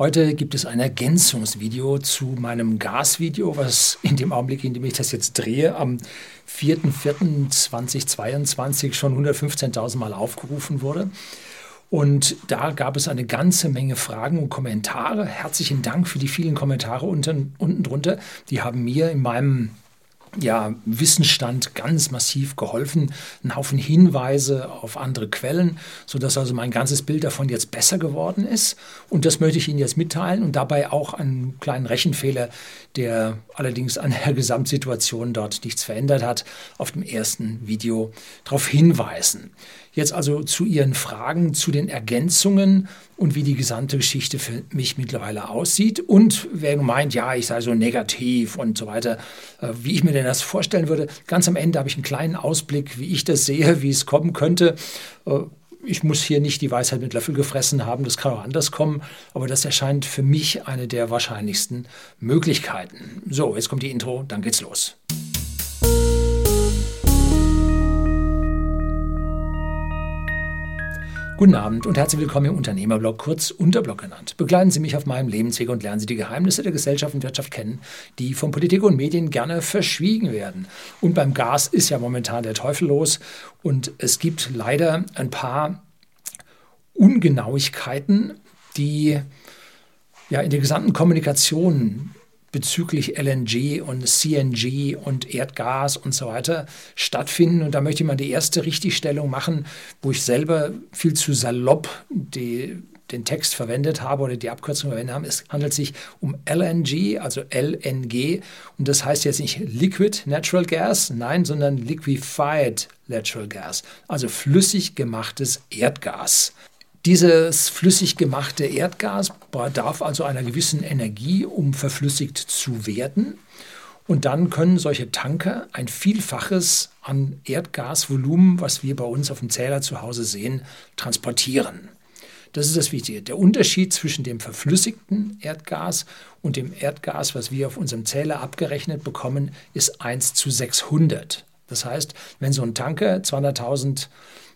Heute gibt es ein Ergänzungsvideo zu meinem Gasvideo, was in dem Augenblick, in dem ich das jetzt drehe, am 4.4.2022 schon 115.000 Mal aufgerufen wurde. Und da gab es eine ganze Menge Fragen und Kommentare. Herzlichen Dank für die vielen Kommentare unten, unten drunter. Die haben mir in meinem ja, Wissensstand ganz massiv geholfen. Ein Haufen Hinweise auf andere Quellen, sodass also mein ganzes Bild davon jetzt besser geworden ist. Und das möchte ich Ihnen jetzt mitteilen und dabei auch einen kleinen Rechenfehler, der allerdings an der Gesamtsituation dort nichts verändert hat, auf dem ersten Video darauf hinweisen. Jetzt also zu Ihren Fragen, zu den Ergänzungen und wie die gesamte Geschichte für mich mittlerweile aussieht. Und wer meint, ja, ich sei so negativ und so weiter, äh, wie ich mir denn das vorstellen würde. Ganz am Ende habe ich einen kleinen Ausblick, wie ich das sehe, wie es kommen könnte. Äh, ich muss hier nicht die Weisheit mit Löffel gefressen haben, das kann auch anders kommen, aber das erscheint für mich eine der wahrscheinlichsten Möglichkeiten. So, jetzt kommt die Intro, dann geht's los. Guten Abend und herzlich willkommen im Unternehmerblog, kurz Unterblog genannt. Begleiten Sie mich auf meinem Lebensweg und lernen Sie die Geheimnisse der Gesellschaft und Wirtschaft kennen, die von Politik und Medien gerne verschwiegen werden. Und beim Gas ist ja momentan der Teufel los und es gibt leider ein paar Ungenauigkeiten, die ja in der gesamten Kommunikation bezüglich LNG und CNG und Erdgas und so weiter stattfinden. Und da möchte ich mal die erste Richtigstellung machen, wo ich selber viel zu salopp die, den Text verwendet habe oder die Abkürzung verwendet habe. Es handelt sich um LNG, also LNG. Und das heißt jetzt nicht Liquid Natural Gas, nein, sondern Liquefied Natural Gas, also flüssig gemachtes Erdgas. Dieses flüssig gemachte Erdgas bedarf also einer gewissen Energie, um verflüssigt zu werden. Und dann können solche Tanker ein Vielfaches an Erdgasvolumen, was wir bei uns auf dem Zähler zu Hause sehen, transportieren. Das ist das Wichtige. Der Unterschied zwischen dem verflüssigten Erdgas und dem Erdgas, was wir auf unserem Zähler abgerechnet bekommen, ist 1 zu 600. Das heißt, wenn so ein Tanker 200.000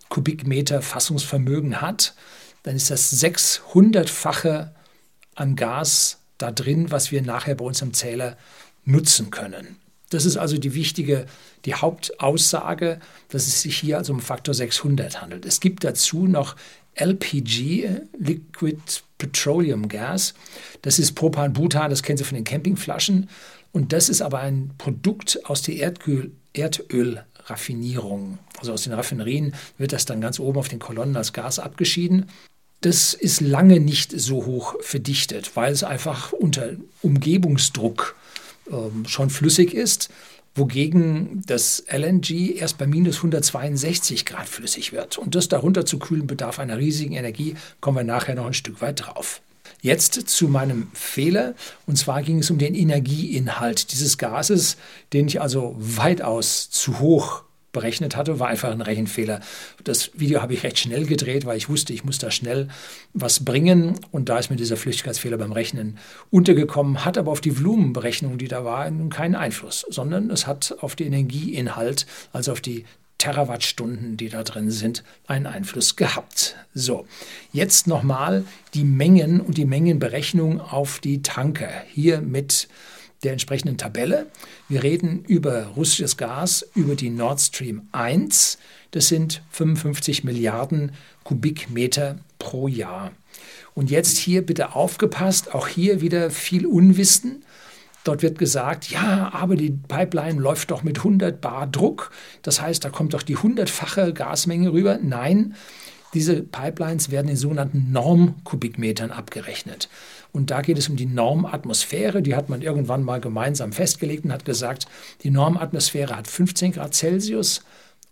Kubikmeter Fassungsvermögen hat, dann ist das 600-fache an Gas da drin, was wir nachher bei uns am Zähler nutzen können. Das ist also die wichtige, die Hauptaussage, dass es sich hier also um Faktor 600 handelt. Es gibt dazu noch LPG, Liquid Petroleum Gas. Das ist Propan-Butan, das kennen Sie von den Campingflaschen. Und das ist aber ein Produkt aus der Erdöl, Erdölraffinierung. Also aus den Raffinerien wird das dann ganz oben auf den Kolonnen als Gas abgeschieden. Das ist lange nicht so hoch verdichtet, weil es einfach unter Umgebungsdruck ähm, schon flüssig ist, wogegen das LNG erst bei minus 162 Grad flüssig wird. Und das darunter zu kühlen bedarf einer riesigen Energie, kommen wir nachher noch ein Stück weit drauf. Jetzt zu meinem Fehler. Und zwar ging es um den Energieinhalt dieses Gases, den ich also weitaus zu hoch berechnet hatte, war einfach ein Rechenfehler. Das Video habe ich recht schnell gedreht, weil ich wusste, ich muss da schnell was bringen. Und da ist mir dieser Flüchtigkeitsfehler beim Rechnen untergekommen, hat aber auf die Volumenberechnung, die da war, keinen Einfluss, sondern es hat auf den Energieinhalt, also auf die Terawattstunden, die da drin sind, einen Einfluss gehabt. So, jetzt nochmal die Mengen und die Mengenberechnung auf die Tanker. Hier mit der entsprechenden Tabelle. Wir reden über russisches Gas, über die Nord Stream 1. Das sind 55 Milliarden Kubikmeter pro Jahr. Und jetzt hier bitte aufgepasst, auch hier wieder viel Unwissen. Dort wird gesagt, ja, aber die Pipeline läuft doch mit 100 Bar Druck. Das heißt, da kommt doch die hundertfache Gasmenge rüber. Nein, diese Pipelines werden in sogenannten Normkubikmetern abgerechnet. Und da geht es um die Normatmosphäre. Die hat man irgendwann mal gemeinsam festgelegt und hat gesagt, die Normatmosphäre hat 15 Grad Celsius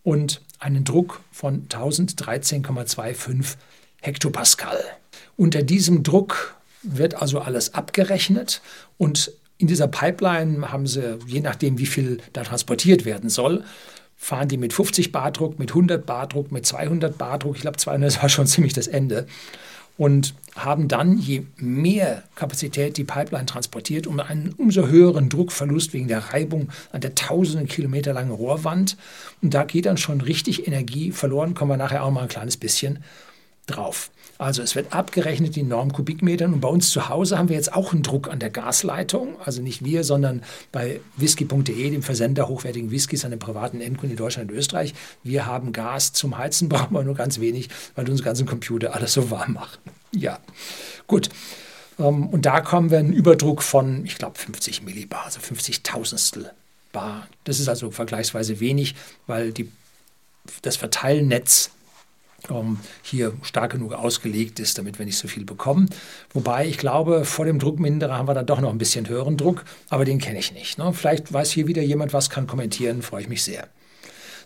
und einen Druck von 1013,25 Hektopascal. Unter diesem Druck wird also alles abgerechnet und in dieser Pipeline haben sie, je nachdem, wie viel da transportiert werden soll, fahren die mit 50 Bar Druck, mit 100 Bar Druck, mit 200 Bar Druck. Ich glaube, 200 war schon ziemlich das Ende. Und haben dann, je mehr Kapazität die Pipeline transportiert, um einen umso höheren Druckverlust wegen der Reibung an der tausenden Kilometer langen Rohrwand. Und da geht dann schon richtig Energie verloren. Kommen wir nachher auch mal ein kleines bisschen drauf. Also es wird abgerechnet in Normkubikmetern und bei uns zu Hause haben wir jetzt auch einen Druck an der Gasleitung, also nicht wir, sondern bei whisky.de, dem Versender hochwertigen Whiskys an den privaten Endkunden in Deutschland und Österreich. Wir haben Gas zum Heizen, brauchen wir nur ganz wenig, weil unsere ganzen Computer alles so warm machen. Ja, gut. Ähm, und da kommen wir einen Überdruck von, ich glaube, 50 Millibar, also 50 Tausendstel Bar. Das ist also vergleichsweise wenig, weil die, das Verteilnetz hier stark genug ausgelegt ist, damit wir nicht so viel bekommen. Wobei ich glaube, vor dem Druckminderer haben wir dann doch noch ein bisschen höheren Druck, aber den kenne ich nicht. Ne? Vielleicht weiß hier wieder jemand was, kann kommentieren, freue ich mich sehr.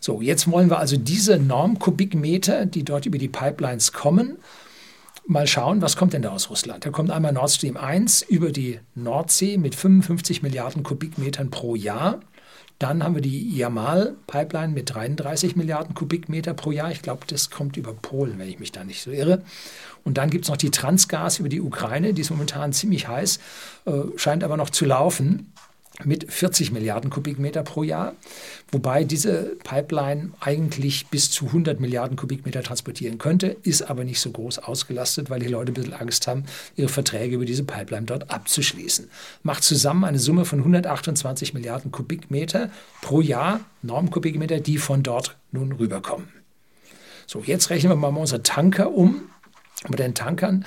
So, jetzt wollen wir also diese Normkubikmeter, die dort über die Pipelines kommen, mal schauen, was kommt denn da aus Russland. Da kommt einmal Nord Stream 1 über die Nordsee mit 55 Milliarden Kubikmetern pro Jahr. Dann haben wir die Yamal-Pipeline mit 33 Milliarden Kubikmeter pro Jahr. Ich glaube, das kommt über Polen, wenn ich mich da nicht so irre. Und dann gibt es noch die Transgas über die Ukraine, die ist momentan ziemlich heiß, äh, scheint aber noch zu laufen mit 40 Milliarden Kubikmeter pro Jahr, wobei diese Pipeline eigentlich bis zu 100 Milliarden Kubikmeter transportieren könnte, ist aber nicht so groß ausgelastet, weil die Leute ein bisschen Angst haben, ihre Verträge über diese Pipeline dort abzuschließen. Macht zusammen eine Summe von 128 Milliarden Kubikmeter pro Jahr, Normkubikmeter, die von dort nun rüberkommen. So, jetzt rechnen wir mal unsere Tanker um. Mit den Tankern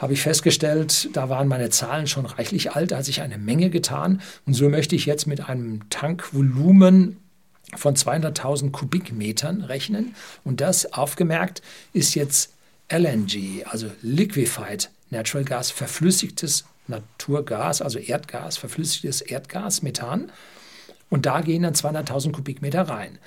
habe ich festgestellt, da waren meine Zahlen schon reichlich alt, da hat sich eine Menge getan. Und so möchte ich jetzt mit einem Tankvolumen von 200.000 Kubikmetern rechnen. Und das, aufgemerkt, ist jetzt LNG, also Liquefied Natural Gas, verflüssigtes Naturgas, also Erdgas, verflüssigtes Erdgas, Methan. Und da gehen dann 200.000 Kubikmeter rein.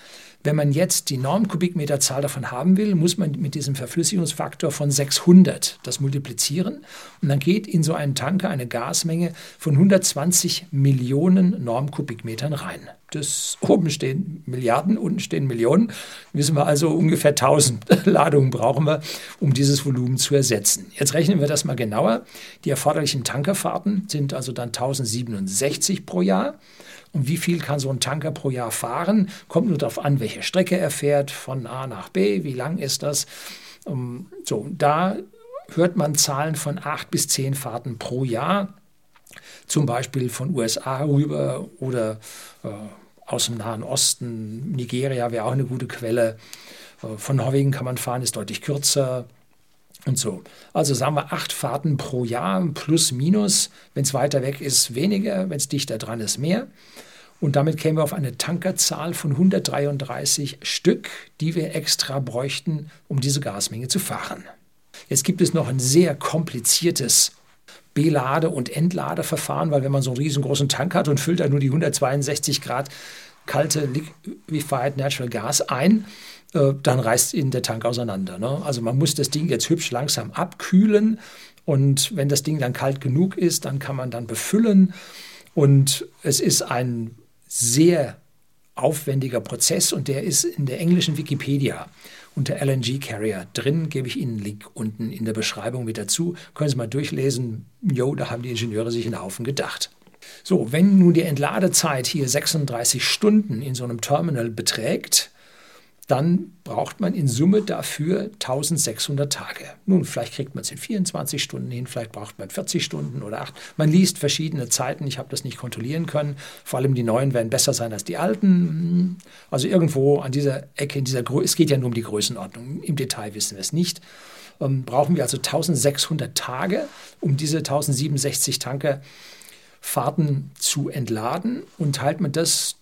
Wenn man jetzt die Normkubikmeterzahl davon haben will, muss man mit diesem Verflüssigungsfaktor von 600 das multiplizieren. Und dann geht in so einen Tanker eine Gasmenge von 120 Millionen Normkubikmetern rein. Das oben stehen Milliarden, unten stehen Millionen. Wissen wir also, ungefähr 1000 Ladungen brauchen wir, um dieses Volumen zu ersetzen. Jetzt rechnen wir das mal genauer. Die erforderlichen Tankerfahrten sind also dann 1067 pro Jahr. Und wie viel kann so ein Tanker pro Jahr fahren? Kommt nur darauf an, welche Strecke er fährt, von A nach B, wie lang ist das? Um, so, da hört man Zahlen von acht bis zehn Fahrten pro Jahr, zum Beispiel von USA rüber oder äh, aus dem Nahen Osten. Nigeria wäre auch eine gute Quelle. Äh, von Norwegen kann man fahren, ist deutlich kürzer und so. Also sagen wir acht Fahrten pro Jahr, plus minus. Wenn es weiter weg ist, weniger. Wenn es dichter dran ist, mehr. Und damit kämen wir auf eine Tankerzahl von 133 Stück, die wir extra bräuchten, um diese Gasmenge zu fahren. Jetzt gibt es noch ein sehr kompliziertes Belade- und Entladeverfahren, weil wenn man so einen riesengroßen Tank hat und füllt da nur die 162 Grad kalte Liquefied Natural Gas ein, äh, dann reißt Ihnen der Tank auseinander. Ne? Also man muss das Ding jetzt hübsch langsam abkühlen und wenn das Ding dann kalt genug ist, dann kann man dann befüllen und es ist ein sehr aufwendiger Prozess und der ist in der englischen Wikipedia unter LNG Carrier drin. Gebe ich Ihnen einen Link unten in der Beschreibung mit dazu. Können Sie mal durchlesen. Jo, da haben die Ingenieure sich einen Haufen gedacht. So, wenn nun die Entladezeit hier 36 Stunden in so einem Terminal beträgt, dann braucht man in Summe dafür 1600 Tage. Nun, vielleicht kriegt man es in 24 Stunden hin, vielleicht braucht man 40 Stunden oder 8. Man liest verschiedene Zeiten, ich habe das nicht kontrollieren können. Vor allem die neuen werden besser sein als die alten. Also irgendwo an dieser Ecke, in dieser Größe, es geht ja nur um die Größenordnung, im Detail wissen wir es nicht. Ähm, brauchen wir also 1600 Tage, um diese 1067 Tanker Fahrten zu entladen und teilt man das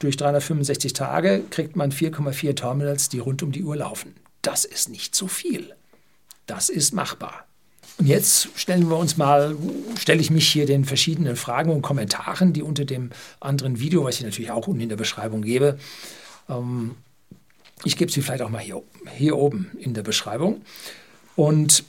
durch 365 Tage kriegt man 4,4 Terminals, die rund um die Uhr laufen. Das ist nicht so viel. Das ist machbar. Und jetzt stellen wir uns mal, stelle ich mich hier den verschiedenen Fragen und Kommentaren, die unter dem anderen Video, was ich natürlich auch unten in der Beschreibung gebe, ähm, ich gebe sie vielleicht auch mal hier, hier oben in der Beschreibung. Und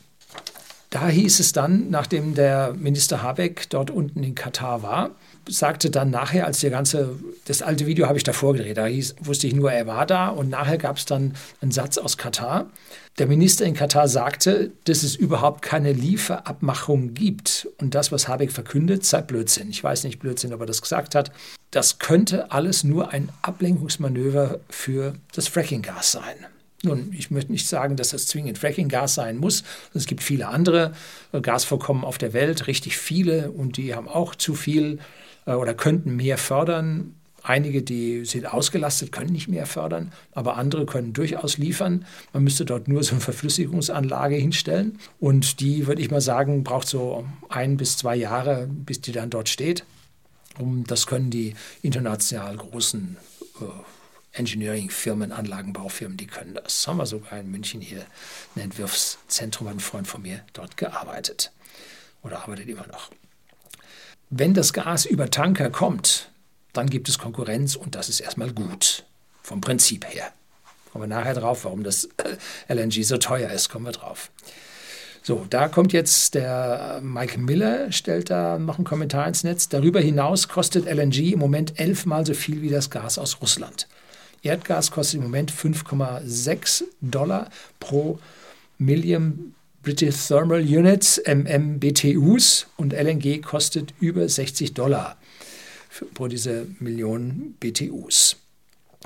da hieß es dann, nachdem der Minister Habeck dort unten in Katar war, sagte dann nachher, als der ganze, das alte Video habe ich davor gedreht, da hieß, wusste ich nur, er war da und nachher gab es dann einen Satz aus Katar. Der Minister in Katar sagte, dass es überhaupt keine Lieferabmachung gibt und das, was Habeck verkündet, sei Blödsinn. Ich weiß nicht Blödsinn, ob er das gesagt hat. Das könnte alles nur ein Ablenkungsmanöver für das Frackinggas sein. Nun, ich möchte nicht sagen, dass das zwingend Fracking-Gas sein muss. Es gibt viele andere äh, Gasvorkommen auf der Welt, richtig viele, und die haben auch zu viel oder könnten mehr fördern. Einige, die sind ausgelastet, können nicht mehr fördern, aber andere können durchaus liefern. Man müsste dort nur so eine Verflüssigungsanlage hinstellen. Und die, würde ich mal sagen, braucht so ein bis zwei Jahre, bis die dann dort steht. Und das können die international großen äh, Engineering-Firmen, Anlagenbaufirmen, die können das. Das haben wir sogar in München hier ein Entwurfszentrum, ein Freund von mir dort gearbeitet oder arbeitet immer noch. Wenn das Gas über Tanker kommt, dann gibt es Konkurrenz und das ist erstmal gut, vom Prinzip her. Kommen wir nachher drauf, warum das LNG so teuer ist, kommen wir drauf. So, da kommt jetzt der Mike Miller, stellt da noch einen Kommentar ins Netz. Darüber hinaus kostet LNG im Moment elfmal so viel wie das Gas aus Russland. Erdgas kostet im Moment 5,6 Dollar pro Million British Thermal Units, MMBTUs, und LNG kostet über 60 Dollar pro diese Million BTUs.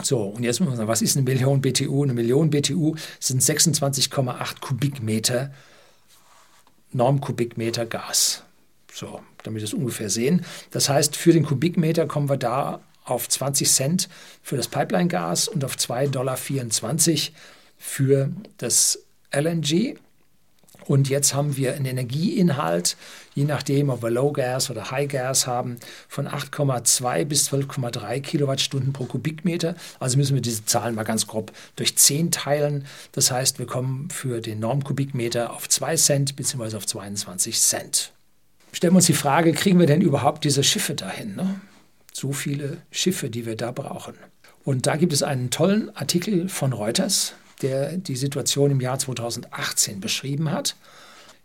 So, und jetzt muss man sagen, was ist eine Million BTU? Eine Million BTU sind 26,8 Kubikmeter, Normkubikmeter Gas. So, damit wir es ungefähr sehen. Das heißt, für den Kubikmeter kommen wir da auf 20 Cent für das Pipeline-Gas und auf 2,24 Dollar für das LNG. Und jetzt haben wir einen Energieinhalt, je nachdem, ob wir Low Gas oder High Gas haben, von 8,2 bis 12,3 Kilowattstunden pro Kubikmeter. Also müssen wir diese Zahlen mal ganz grob durch 10 teilen. Das heißt, wir kommen für den Normkubikmeter auf 2 Cent bzw. auf 22 Cent. Stellen wir uns die Frage, kriegen wir denn überhaupt diese Schiffe dahin? Ne? so viele Schiffe, die wir da brauchen. Und da gibt es einen tollen Artikel von Reuters, der die Situation im Jahr 2018 beschrieben hat.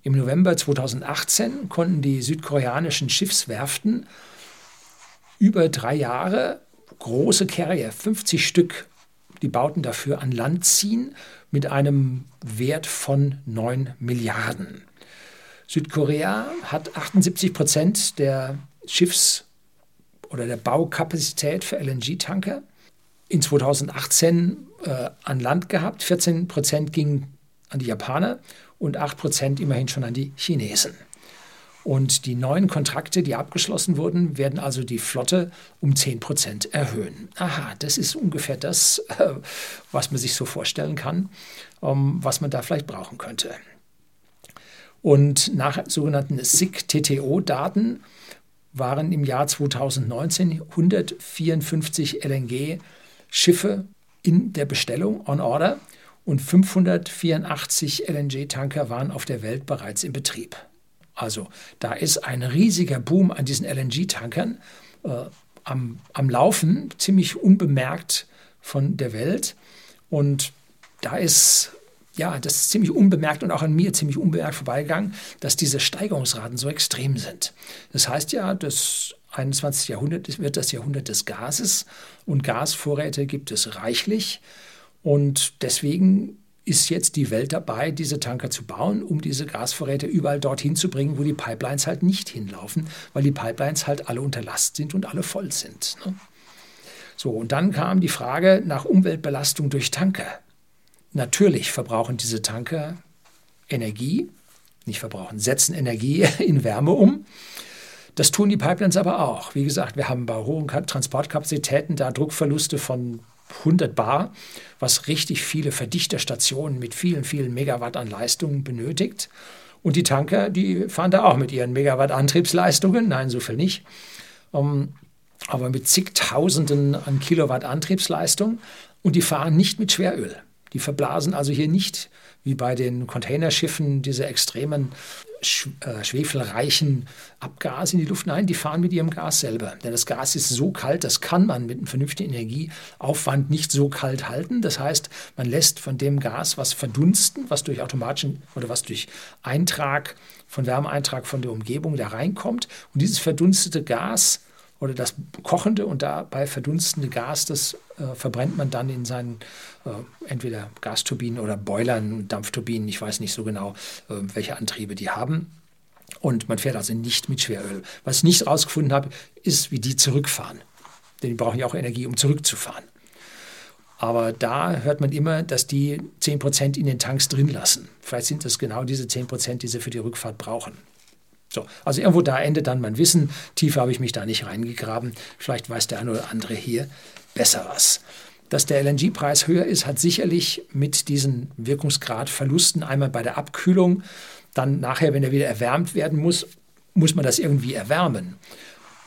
Im November 2018 konnten die südkoreanischen Schiffswerften über drei Jahre große Carrier, 50 Stück, die Bauten dafür an Land ziehen mit einem Wert von 9 Milliarden. Südkorea hat 78 Prozent der Schiffs- oder der Baukapazität für LNG-Tanker in 2018 äh, an Land gehabt. 14 Prozent gingen an die Japaner und 8 Prozent immerhin schon an die Chinesen. Und die neuen Kontrakte, die abgeschlossen wurden, werden also die Flotte um 10 Prozent erhöhen. Aha, das ist ungefähr das, äh, was man sich so vorstellen kann, ähm, was man da vielleicht brauchen könnte. Und nach sogenannten SIG-TTO-Daten waren im Jahr 2019 154 LNG-Schiffe in der Bestellung on order und 584 LNG-Tanker waren auf der Welt bereits in Betrieb. Also da ist ein riesiger Boom an diesen LNG-Tankern äh, am, am Laufen, ziemlich unbemerkt von der Welt. Und da ist ja, das ist ziemlich unbemerkt und auch an mir ziemlich unbemerkt vorbeigegangen, dass diese Steigerungsraten so extrem sind. Das heißt ja, das 21. Jahrhundert wird das Jahrhundert des Gases und Gasvorräte gibt es reichlich. Und deswegen ist jetzt die Welt dabei, diese Tanker zu bauen, um diese Gasvorräte überall dorthin zu bringen, wo die Pipelines halt nicht hinlaufen, weil die Pipelines halt alle unter Last sind und alle voll sind. Ne? So, und dann kam die Frage nach Umweltbelastung durch Tanker. Natürlich verbrauchen diese Tanker Energie, nicht verbrauchen, setzen Energie in Wärme um. Das tun die Pipelines aber auch. Wie gesagt, wir haben bei hohen Transportkapazitäten da Druckverluste von 100 Bar, was richtig viele Verdichterstationen mit vielen, vielen Megawatt an Leistung benötigt. Und die Tanker, die fahren da auch mit ihren Megawatt Antriebsleistungen, nein, so viel nicht, um, ähm, aber mit zigtausenden an Kilowatt Antriebsleistung und die fahren nicht mit Schweröl. Die verblasen also hier nicht wie bei den Containerschiffen diese extremen schwefelreichen Abgase in die Luft. Nein, die fahren mit ihrem Gas selber. Denn das Gas ist so kalt, das kann man mit einem vernünftigen Energieaufwand nicht so kalt halten. Das heißt, man lässt von dem Gas was verdunsten, was durch automatischen oder was durch Eintrag von Wärmeeintrag von der Umgebung da reinkommt. Und dieses verdunstete Gas oder das kochende und dabei verdunstende Gas, das äh, verbrennt man dann in seinen äh, entweder Gasturbinen oder Boilern, Dampfturbinen, ich weiß nicht so genau, äh, welche Antriebe die haben. Und man fährt also nicht mit Schweröl. Was ich nicht herausgefunden habe, ist, wie die zurückfahren. Denn die brauchen ja auch Energie, um zurückzufahren. Aber da hört man immer, dass die 10% in den Tanks drin lassen. Vielleicht sind es genau diese 10%, die sie für die Rückfahrt brauchen. So, also irgendwo da endet dann mein Wissen. Tiefer habe ich mich da nicht reingegraben. Vielleicht weiß der eine oder andere hier besser was. Dass der LNG-Preis höher ist, hat sicherlich mit diesen Wirkungsgradverlusten einmal bei der Abkühlung, dann nachher, wenn er wieder erwärmt werden muss, muss man das irgendwie erwärmen.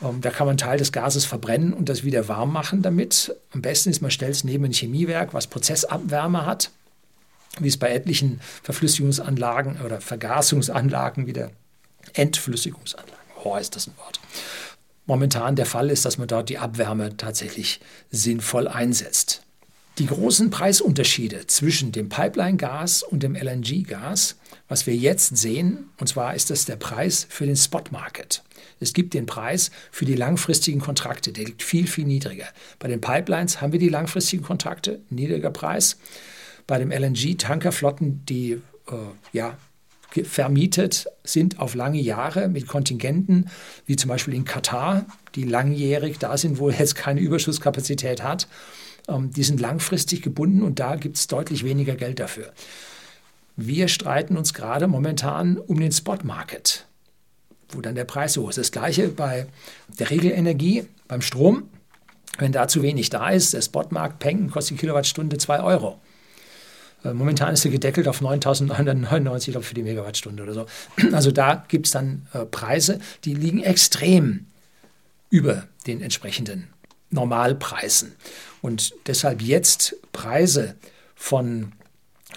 Ähm, da kann man Teil des Gases verbrennen und das wieder warm machen damit. Am besten ist, man stellt es neben ein Chemiewerk, was Prozessabwärme hat, wie es bei etlichen Verflüssigungsanlagen oder Vergasungsanlagen wieder Entflüssigungsanlagen, oh, ist das ein Wort, momentan der Fall ist, dass man dort die Abwärme tatsächlich sinnvoll einsetzt. Die großen Preisunterschiede zwischen dem Pipeline-Gas und dem LNG-Gas, was wir jetzt sehen, und zwar ist das der Preis für den Spot-Market. Es gibt den Preis für die langfristigen Kontrakte, der liegt viel, viel niedriger. Bei den Pipelines haben wir die langfristigen Kontrakte, niedriger Preis. Bei den LNG-Tankerflotten, die äh, ja, vermietet sind auf lange Jahre mit Kontingenten, wie zum Beispiel in Katar, die langjährig da sind, wo jetzt keine Überschusskapazität hat. Ähm, die sind langfristig gebunden und da gibt es deutlich weniger Geld dafür. Wir streiten uns gerade momentan um den Spot-Market wo dann der Preis so ist. Das gleiche bei der Regelenergie, beim Strom. Wenn da zu wenig da ist, der Spotmarkt Peng kostet die Kilowattstunde 2 Euro. Äh, momentan ist er gedeckelt auf 9.999 für die Megawattstunde oder so. Also da gibt es dann äh, Preise, die liegen extrem über den entsprechenden Normalpreisen. Und deshalb jetzt Preise von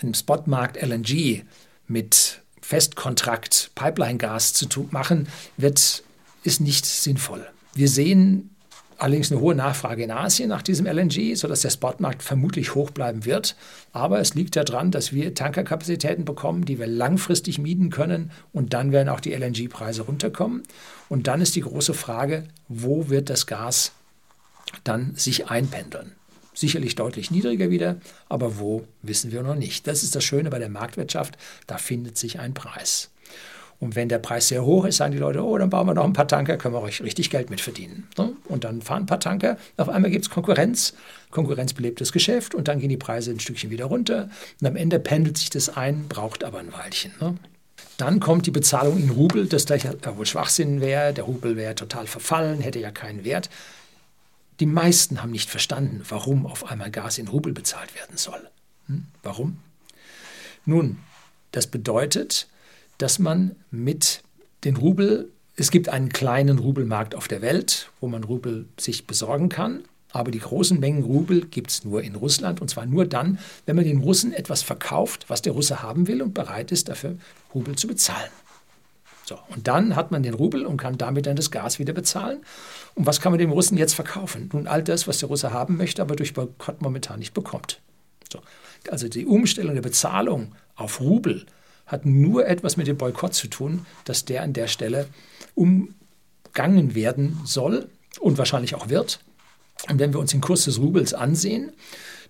einem Spotmarkt LNG mit Festkontrakt Pipeline-Gas zu machen, wird, ist nicht sinnvoll. Wir sehen allerdings eine hohe Nachfrage in Asien nach diesem LNG, sodass der Spotmarkt vermutlich hoch bleiben wird. Aber es liegt daran, dass wir Tankerkapazitäten bekommen, die wir langfristig mieten können und dann werden auch die LNG-Preise runterkommen. Und dann ist die große Frage, wo wird das Gas dann sich einpendeln? sicherlich deutlich niedriger wieder, aber wo wissen wir noch nicht. Das ist das Schöne bei der Marktwirtschaft, da findet sich ein Preis. Und wenn der Preis sehr hoch ist, sagen die Leute, oh, dann bauen wir noch ein paar Tanker, können wir euch richtig Geld mit verdienen. Ne? Und dann fahren ein paar Tanker, auf einmal gibt es Konkurrenz, konkurrenzbelebtes Geschäft und dann gehen die Preise ein Stückchen wieder runter. Und am Ende pendelt sich das ein, braucht aber ein Weilchen. Ne? Dann kommt die Bezahlung in Rubel, das gleich ja wohl Schwachsinn wäre. Der Rubel wäre total verfallen, hätte ja keinen Wert. Die meisten haben nicht verstanden, warum auf einmal Gas in Rubel bezahlt werden soll. Hm? Warum? Nun, das bedeutet, dass man mit den Rubel, es gibt einen kleinen Rubelmarkt auf der Welt, wo man Rubel sich besorgen kann, aber die großen Mengen Rubel gibt es nur in Russland und zwar nur dann, wenn man den Russen etwas verkauft, was der Russe haben will und bereit ist, dafür Rubel zu bezahlen. So, und dann hat man den Rubel und kann damit dann das Gas wieder bezahlen. Und was kann man dem Russen jetzt verkaufen? Nun, all das, was der Russe haben möchte, aber durch Boykott momentan nicht bekommt. So, also die Umstellung der Bezahlung auf Rubel hat nur etwas mit dem Boykott zu tun, dass der an der Stelle umgangen werden soll und wahrscheinlich auch wird. Und wenn wir uns den Kurs des Rubels ansehen,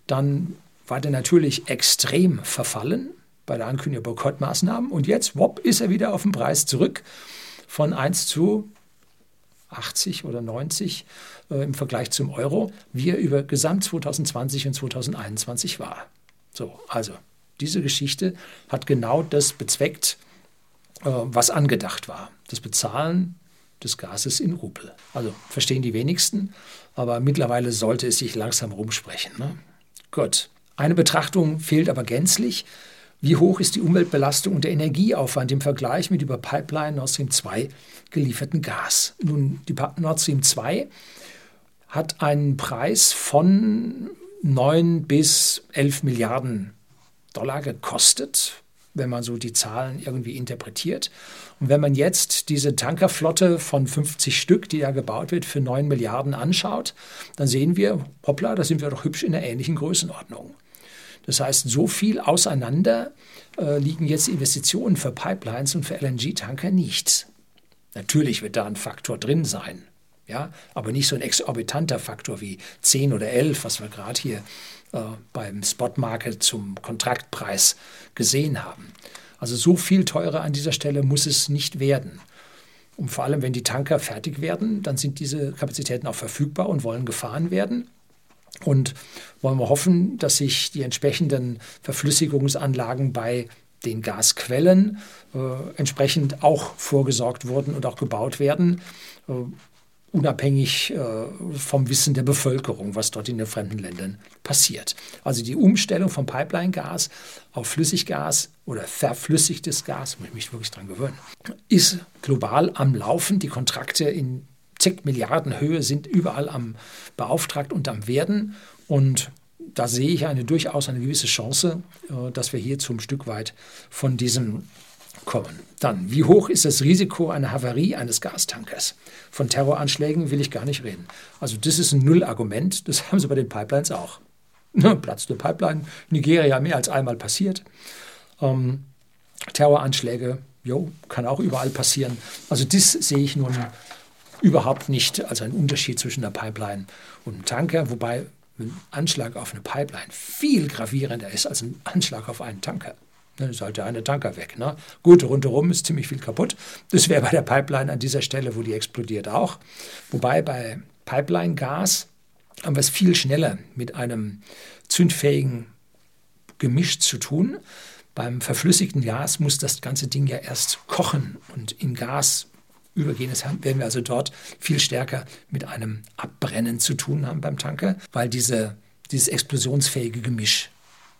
dann war der natürlich extrem verfallen bei der Ankündigung der Boykottmaßnahmen. Und jetzt, wopp, ist er wieder auf den Preis zurück von 1 zu 80 oder 90 äh, im Vergleich zum Euro, wie er über Gesamt 2020 und 2021 war. So, also diese Geschichte hat genau das bezweckt, äh, was angedacht war. Das Bezahlen des Gases in Rubel. Also verstehen die wenigsten, aber mittlerweile sollte es sich langsam rumsprechen. Ne? Gut. Eine Betrachtung fehlt aber gänzlich. Wie hoch ist die Umweltbelastung und der Energieaufwand im Vergleich mit über Pipeline Nord Stream 2 gelieferten Gas? Nun, die Nord Stream 2 hat einen Preis von 9 bis 11 Milliarden Dollar gekostet, wenn man so die Zahlen irgendwie interpretiert. Und wenn man jetzt diese Tankerflotte von 50 Stück, die ja gebaut wird, für 9 Milliarden anschaut, dann sehen wir, hoppla, da sind wir doch hübsch in einer ähnlichen Größenordnung. Das heißt, so viel auseinander äh, liegen jetzt Investitionen für Pipelines und für LNG-Tanker nicht. Natürlich wird da ein Faktor drin sein, ja, aber nicht so ein exorbitanter Faktor wie 10 oder 11, was wir gerade hier äh, beim Spotmarket zum Kontraktpreis gesehen haben. Also so viel teurer an dieser Stelle muss es nicht werden. Und vor allem, wenn die Tanker fertig werden, dann sind diese Kapazitäten auch verfügbar und wollen gefahren werden. Und wollen wir hoffen, dass sich die entsprechenden Verflüssigungsanlagen bei den Gasquellen äh, entsprechend auch vorgesorgt wurden und auch gebaut werden, äh, unabhängig äh, vom Wissen der Bevölkerung, was dort in den fremden Ländern passiert. Also die Umstellung vom Pipeline-Gas auf Flüssiggas oder verflüssigtes Gas, muss ich mich wirklich daran gewöhnen, ist global am Laufen. Die Kontrakte in zig Milliarden Höhe sind überall am beauftragt und am werden. Und da sehe ich eine durchaus eine gewisse Chance, äh, dass wir hier zum Stück weit von diesem kommen. Dann, wie hoch ist das Risiko einer Havarie eines Gastankers? Von Terroranschlägen will ich gar nicht reden. Also das ist ein Nullargument, das haben sie bei den Pipelines auch. Platz der Pipeline, Nigeria mehr als einmal passiert. Ähm, Terroranschläge, jo, kann auch überall passieren. Also das sehe ich nun überhaupt nicht als einen Unterschied zwischen einer Pipeline und einem Tanker, wobei ein Anschlag auf eine Pipeline viel gravierender ist als ein Anschlag auf einen Tanker. Dann ist halt der eine Tanker weg. Ne? Gut, rundherum ist ziemlich viel kaputt. Das wäre bei der Pipeline an dieser Stelle, wo die explodiert, auch. Wobei bei Pipeline-Gas haben wir es viel schneller mit einem zündfähigen Gemisch zu tun. Beim verflüssigten Gas muss das ganze Ding ja erst kochen und in Gas übergehen. Das werden wir also dort viel stärker mit einem Abbrennen zu tun haben beim Tanker, weil diese, dieses explosionsfähige Gemisch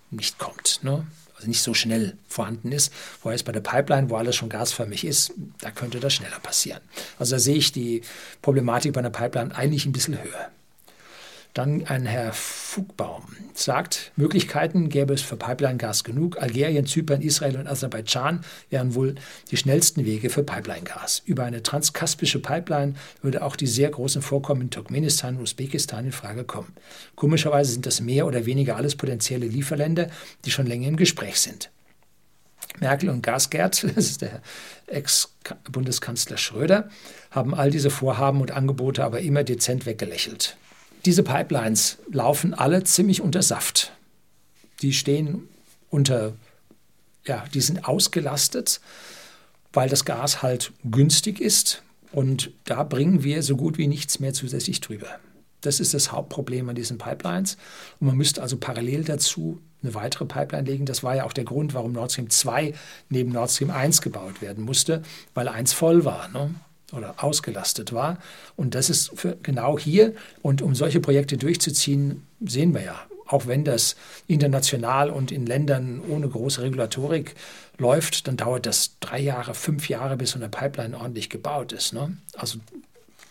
nicht kommt. Ne? Also nicht so schnell vorhanden ist. Vorher ist bei der Pipeline, wo alles schon gasförmig ist, da könnte das schneller passieren. Also da sehe ich die Problematik bei einer Pipeline eigentlich ein bisschen höher. Dann ein Herr Fugbaum sagt, Möglichkeiten gäbe es für Pipeline-Gas genug. Algerien, Zypern, Israel und Aserbaidschan wären wohl die schnellsten Wege für Pipeline-Gas. Über eine transkaspische Pipeline würde auch die sehr großen Vorkommen in Turkmenistan und Usbekistan in Frage kommen. Komischerweise sind das mehr oder weniger alles potenzielle Lieferländer, die schon länger im Gespräch sind. Merkel und Gasgert, das ist der Ex-Bundeskanzler Schröder, haben all diese Vorhaben und Angebote aber immer dezent weggelächelt. Diese Pipelines laufen alle ziemlich unter Saft. Die stehen unter, ja, die sind ausgelastet, weil das Gas halt günstig ist und da bringen wir so gut wie nichts mehr zusätzlich drüber. Das ist das Hauptproblem an diesen Pipelines. Und man müsste also parallel dazu eine weitere Pipeline legen. Das war ja auch der Grund, warum Nord Stream 2 neben Nord Stream 1 gebaut werden musste, weil eins voll war. Ne? Oder ausgelastet war. Und das ist genau hier. Und um solche Projekte durchzuziehen, sehen wir ja, auch wenn das international und in Ländern ohne große Regulatorik läuft, dann dauert das drei Jahre, fünf Jahre, bis so eine Pipeline ordentlich gebaut ist. Ne? Also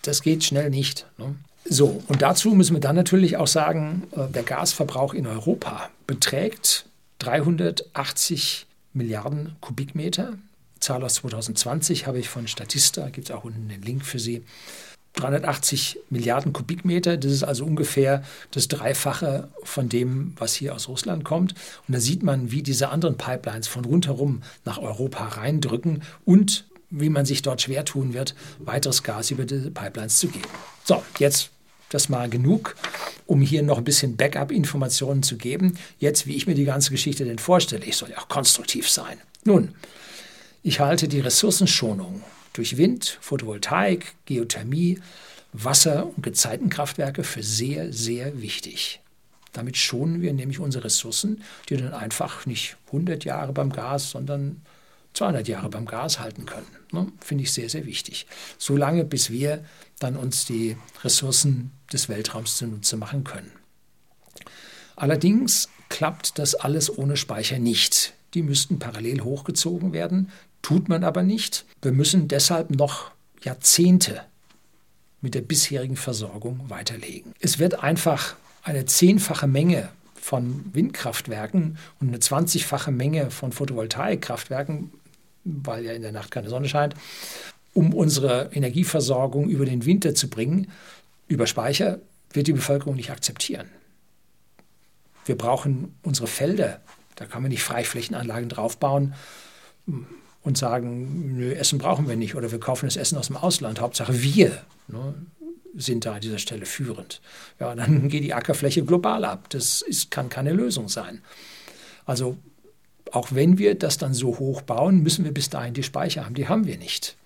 das geht schnell nicht. Ne? So, und dazu müssen wir dann natürlich auch sagen, äh, der Gasverbrauch in Europa beträgt 380 Milliarden Kubikmeter. Zahl aus 2020 habe ich von Statista, gibt es auch unten den Link für Sie. 380 Milliarden Kubikmeter, das ist also ungefähr das Dreifache von dem, was hier aus Russland kommt. Und da sieht man, wie diese anderen Pipelines von rundherum nach Europa reindrücken und wie man sich dort schwer tun wird, weiteres Gas über diese Pipelines zu geben. So, jetzt das mal genug, um hier noch ein bisschen Backup-Informationen zu geben. Jetzt, wie ich mir die ganze Geschichte denn vorstelle, ich soll ja auch konstruktiv sein. Nun, ich halte die Ressourcenschonung durch Wind, Photovoltaik, Geothermie, Wasser- und Gezeitenkraftwerke für sehr, sehr wichtig. Damit schonen wir nämlich unsere Ressourcen, die dann einfach nicht 100 Jahre beim Gas, sondern 200 Jahre beim Gas halten können. Ne? Finde ich sehr, sehr wichtig. So lange, bis wir dann uns die Ressourcen des Weltraums zunutze machen können. Allerdings klappt das alles ohne Speicher nicht. Die müssten parallel hochgezogen werden. Tut man aber nicht. Wir müssen deshalb noch Jahrzehnte mit der bisherigen Versorgung weiterlegen. Es wird einfach eine zehnfache Menge von Windkraftwerken und eine 20-fache Menge von Photovoltaikkraftwerken, weil ja in der Nacht keine Sonne scheint, um unsere Energieversorgung über den Winter zu bringen, über Speicher, wird die Bevölkerung nicht akzeptieren. Wir brauchen unsere Felder, da kann man nicht Freiflächenanlagen draufbauen und sagen, nö, Essen brauchen wir nicht oder wir kaufen das Essen aus dem Ausland. Hauptsache wir ne, sind da an dieser Stelle führend. Ja, dann geht die Ackerfläche global ab. Das ist, kann keine Lösung sein. Also auch wenn wir das dann so hoch bauen, müssen wir bis dahin die Speicher haben. Die haben wir nicht.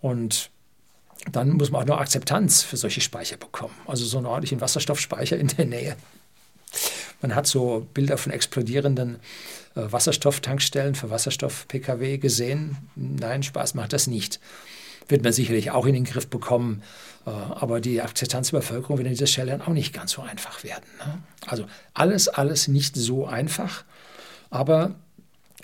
Und dann muss man auch noch Akzeptanz für solche Speicher bekommen. Also so einen ordentlichen Wasserstoffspeicher in der Nähe. Man hat so Bilder von explodierenden äh, Wasserstofftankstellen für Wasserstoff-Pkw gesehen. Nein, Spaß macht das nicht. Wird man sicherlich auch in den Griff bekommen. Äh, aber die Akzeptanz der Bevölkerung wird an dieser Stelle dann auch nicht ganz so einfach werden. Ne? Also alles, alles nicht so einfach. Aber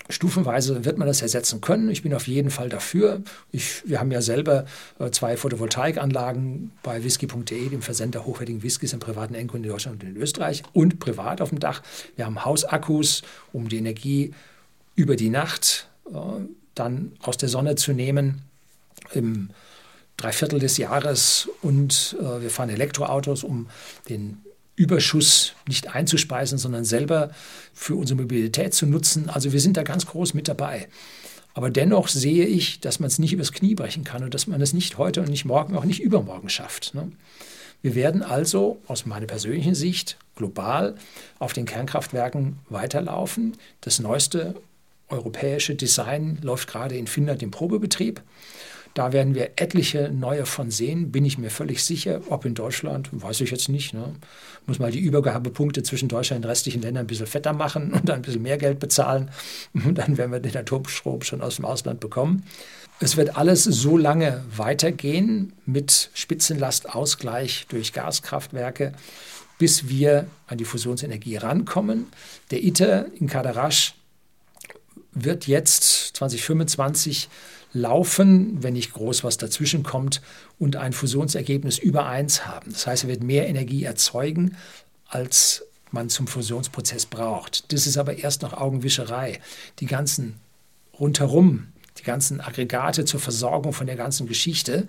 Stufenweise wird man das ersetzen können. Ich bin auf jeden Fall dafür. Ich, wir haben ja selber äh, zwei Photovoltaikanlagen bei whisky.de, dem Versender hochwertigen Whiskys im privaten Endkunden in Deutschland und in Österreich und privat auf dem Dach. Wir haben Hausakkus, um die Energie über die Nacht äh, dann aus der Sonne zu nehmen. Im Dreiviertel des Jahres und äh, wir fahren Elektroautos, um den Überschuss nicht einzuspeisen, sondern selber für unsere Mobilität zu nutzen. Also wir sind da ganz groß mit dabei. Aber dennoch sehe ich, dass man es nicht übers Knie brechen kann und dass man es nicht heute und nicht morgen, auch nicht übermorgen schafft. Ne? Wir werden also aus meiner persönlichen Sicht global auf den Kernkraftwerken weiterlaufen. Das neueste europäische Design läuft gerade in Finnland im Probebetrieb. Da werden wir etliche neue von sehen, bin ich mir völlig sicher. Ob in Deutschland, weiß ich jetzt nicht. Ne? Muss mal die Übergabepunkte zwischen Deutschland und restlichen Ländern ein bisschen fetter machen und dann ein bisschen mehr Geld bezahlen. Und dann werden wir den Atomstrom schon aus dem Ausland bekommen. Es wird alles so lange weitergehen mit Spitzenlastausgleich durch Gaskraftwerke, bis wir an die Fusionsenergie rankommen. Der ITER in Kadarasch wird jetzt 2025 laufen, wenn nicht groß was dazwischen kommt und ein Fusionsergebnis über 1 haben. Das heißt, er wird mehr Energie erzeugen, als man zum Fusionsprozess braucht. Das ist aber erst noch Augenwischerei. Die ganzen rundherum ganzen Aggregate zur Versorgung von der ganzen Geschichte,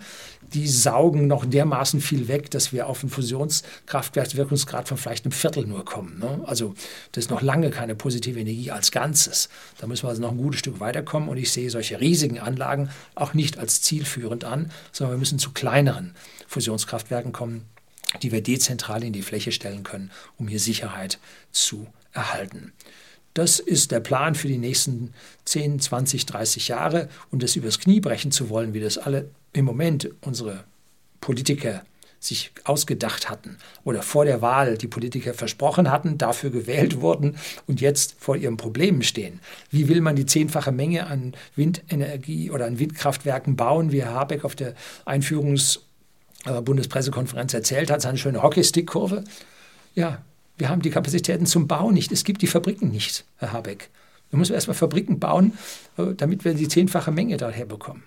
die saugen noch dermaßen viel weg, dass wir auf einen Fusionskraftwerkswirkungsgrad von vielleicht einem Viertel nur kommen. Ne? Also das ist noch lange keine positive Energie als Ganzes. Da müssen wir also noch ein gutes Stück weiterkommen und ich sehe solche riesigen Anlagen auch nicht als zielführend an, sondern wir müssen zu kleineren Fusionskraftwerken kommen, die wir dezentral in die Fläche stellen können, um hier Sicherheit zu erhalten. Das ist der Plan für die nächsten 10, 20, 30 Jahre. Und das übers Knie brechen zu wollen, wie das alle im Moment unsere Politiker sich ausgedacht hatten oder vor der Wahl die Politiker versprochen hatten, dafür gewählt wurden und jetzt vor ihren Problemen stehen. Wie will man die zehnfache Menge an Windenergie oder an Windkraftwerken bauen, wie Herr Habeck auf der Einführungs-Bundespressekonferenz äh, erzählt hat, seine schöne Hockeystick-Kurve? Ja, wir haben die Kapazitäten zum Bau nicht. Es gibt die Fabriken nicht, Herr Habeck. Da müssen wir erstmal Fabriken bauen, äh, damit wir die zehnfache Menge daher bekommen.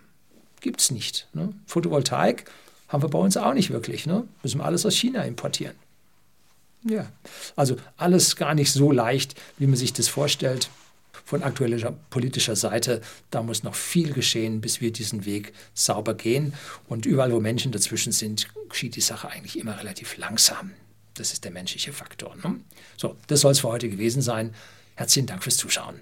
Gibt es nicht. Ne? Photovoltaik haben wir bei uns auch nicht wirklich. Ne? Müssen wir alles aus China importieren. Ja, also alles gar nicht so leicht, wie man sich das vorstellt. Von aktueller politischer Seite, da muss noch viel geschehen, bis wir diesen Weg sauber gehen. Und überall, wo Menschen dazwischen sind, geschieht die Sache eigentlich immer relativ langsam das ist der menschliche Faktor. Ne? So, das soll es für heute gewesen sein. Herzlichen Dank fürs Zuschauen.